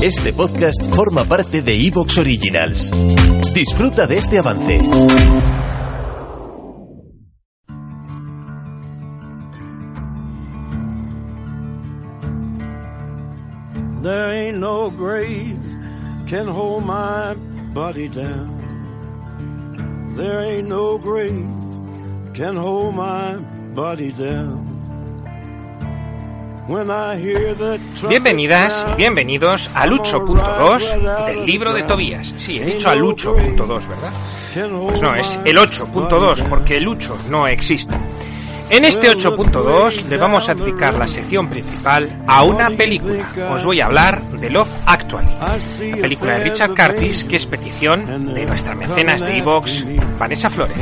Este podcast forma parte de Evox Originals. Disfruta de este avance. There ain't no grave can hold my body down. There ain't no grave can hold my body down. Bienvenidas y bienvenidos al 8.2 del libro de Tobías. Sí, he dicho al 8.2, ¿verdad? Pues no, es el 8.2 porque el 8 no existe. En este 8.2 le vamos a dedicar la sección principal a una película. Os voy a hablar de Love Actually, la película de Richard Curtis que es petición de nuestra mecenas de Evox, Vanessa Flores.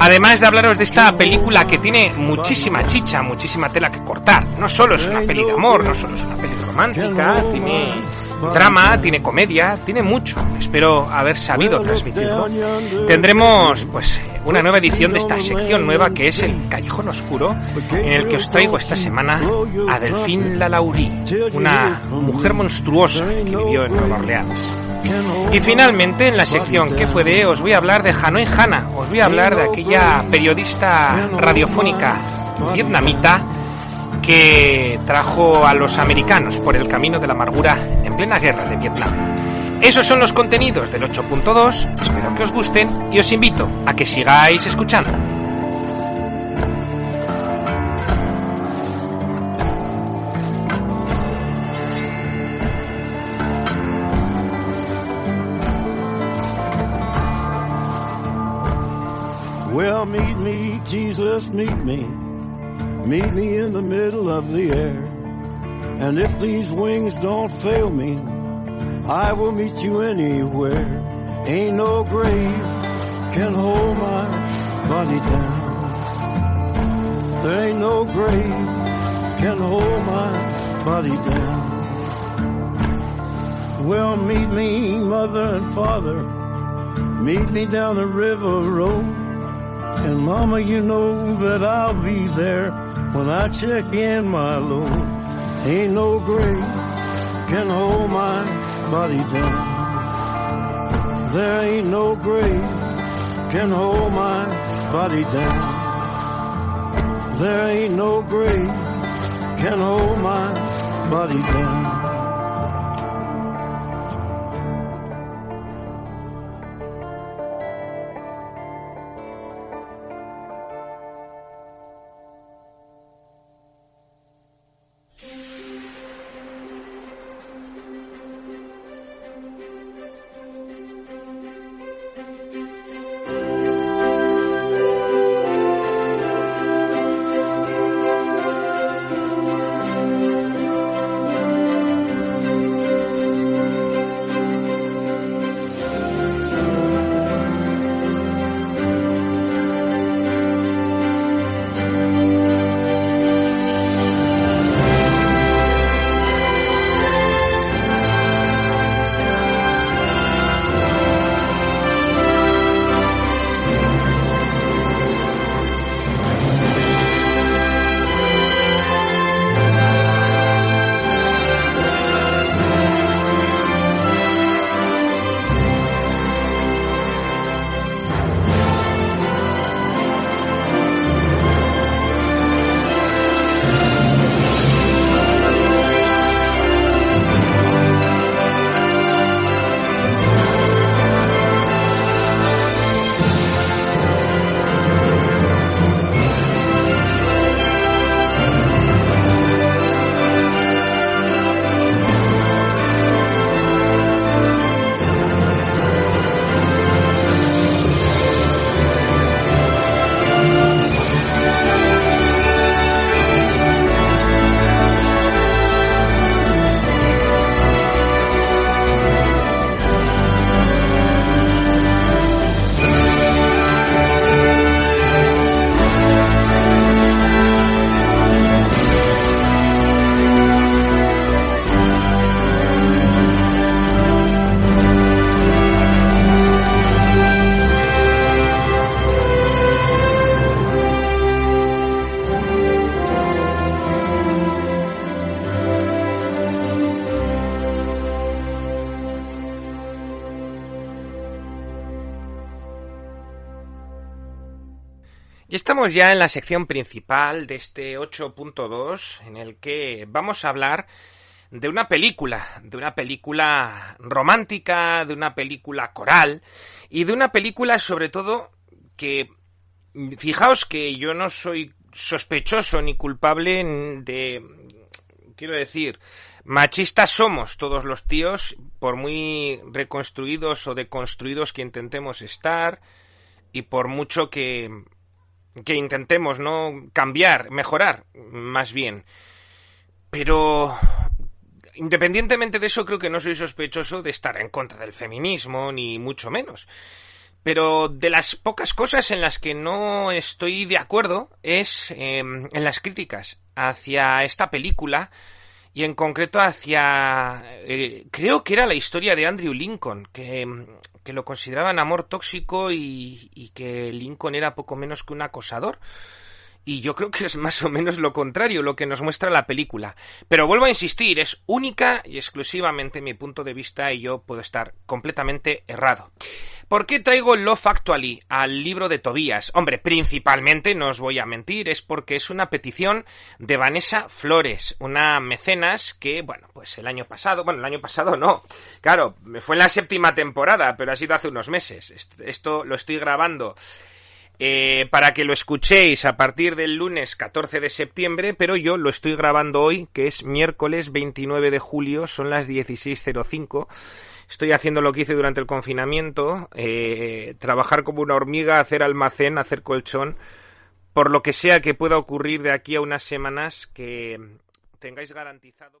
Además de hablaros de esta película que tiene muchísima chicha, muchísima tela que cortar. No solo es una peli de amor, no solo es una peli romántica, tiene drama, tiene comedia, tiene mucho. Espero haber sabido transmitirlo. Tendremos pues una nueva edición de esta sección nueva que es el Callejón Oscuro, en el que os traigo esta semana a Delfín Lalauri, una mujer monstruosa que vivió en Nueva Orleans. Y finalmente, en la sección que fue de, os voy a hablar de Hanoi Hana, os voy a hablar de aquella periodista radiofónica vietnamita que trajo a los americanos por el camino de la amargura en plena guerra de Vietnam. Esos son los contenidos del 8.2, espero que os gusten y os invito a que sigáis escuchando. Well, meet me, Jesus, meet me. Meet me in the middle of the air. And if these wings don't fail me, I will meet you anywhere. Ain't no grave can hold my body down. There ain't no grave can hold my body down. Well, meet me, mother and father. Meet me down the river road. And mama, you know that I'll be there when I check in my load. Ain't no grave can hold my body down. There ain't no grave can hold my body down. There ain't no grave can hold my body down. Y estamos ya en la sección principal de este 8.2 en el que vamos a hablar de una película, de una película romántica, de una película coral y de una película sobre todo que fijaos que yo no soy sospechoso ni culpable de quiero decir machistas somos todos los tíos por muy reconstruidos o deconstruidos que intentemos estar y por mucho que que intentemos no cambiar, mejorar, más bien. Pero independientemente de eso, creo que no soy sospechoso de estar en contra del feminismo, ni mucho menos. Pero de las pocas cosas en las que no estoy de acuerdo es em, en las críticas hacia esta película y en concreto hacia... Eh, creo que era la historia de Andrew Lincoln, que, que lo consideraban amor tóxico y, y que Lincoln era poco menos que un acosador. Y yo creo que es más o menos lo contrario lo que nos muestra la película. Pero vuelvo a insistir, es única y exclusivamente mi punto de vista y yo puedo estar completamente errado. ¿Por qué traigo Love Actually al libro de Tobías? Hombre, principalmente, no os voy a mentir, es porque es una petición de Vanessa Flores, una mecenas que, bueno, pues el año pasado, bueno, el año pasado no, claro, fue en la séptima temporada, pero ha sido hace unos meses. Esto lo estoy grabando eh, para que lo escuchéis a partir del lunes 14 de septiembre, pero yo lo estoy grabando hoy, que es miércoles 29 de julio, son las 16.05. Estoy haciendo lo que hice durante el confinamiento, eh, trabajar como una hormiga, hacer almacén, hacer colchón, por lo que sea que pueda ocurrir de aquí a unas semanas que tengáis garantizado.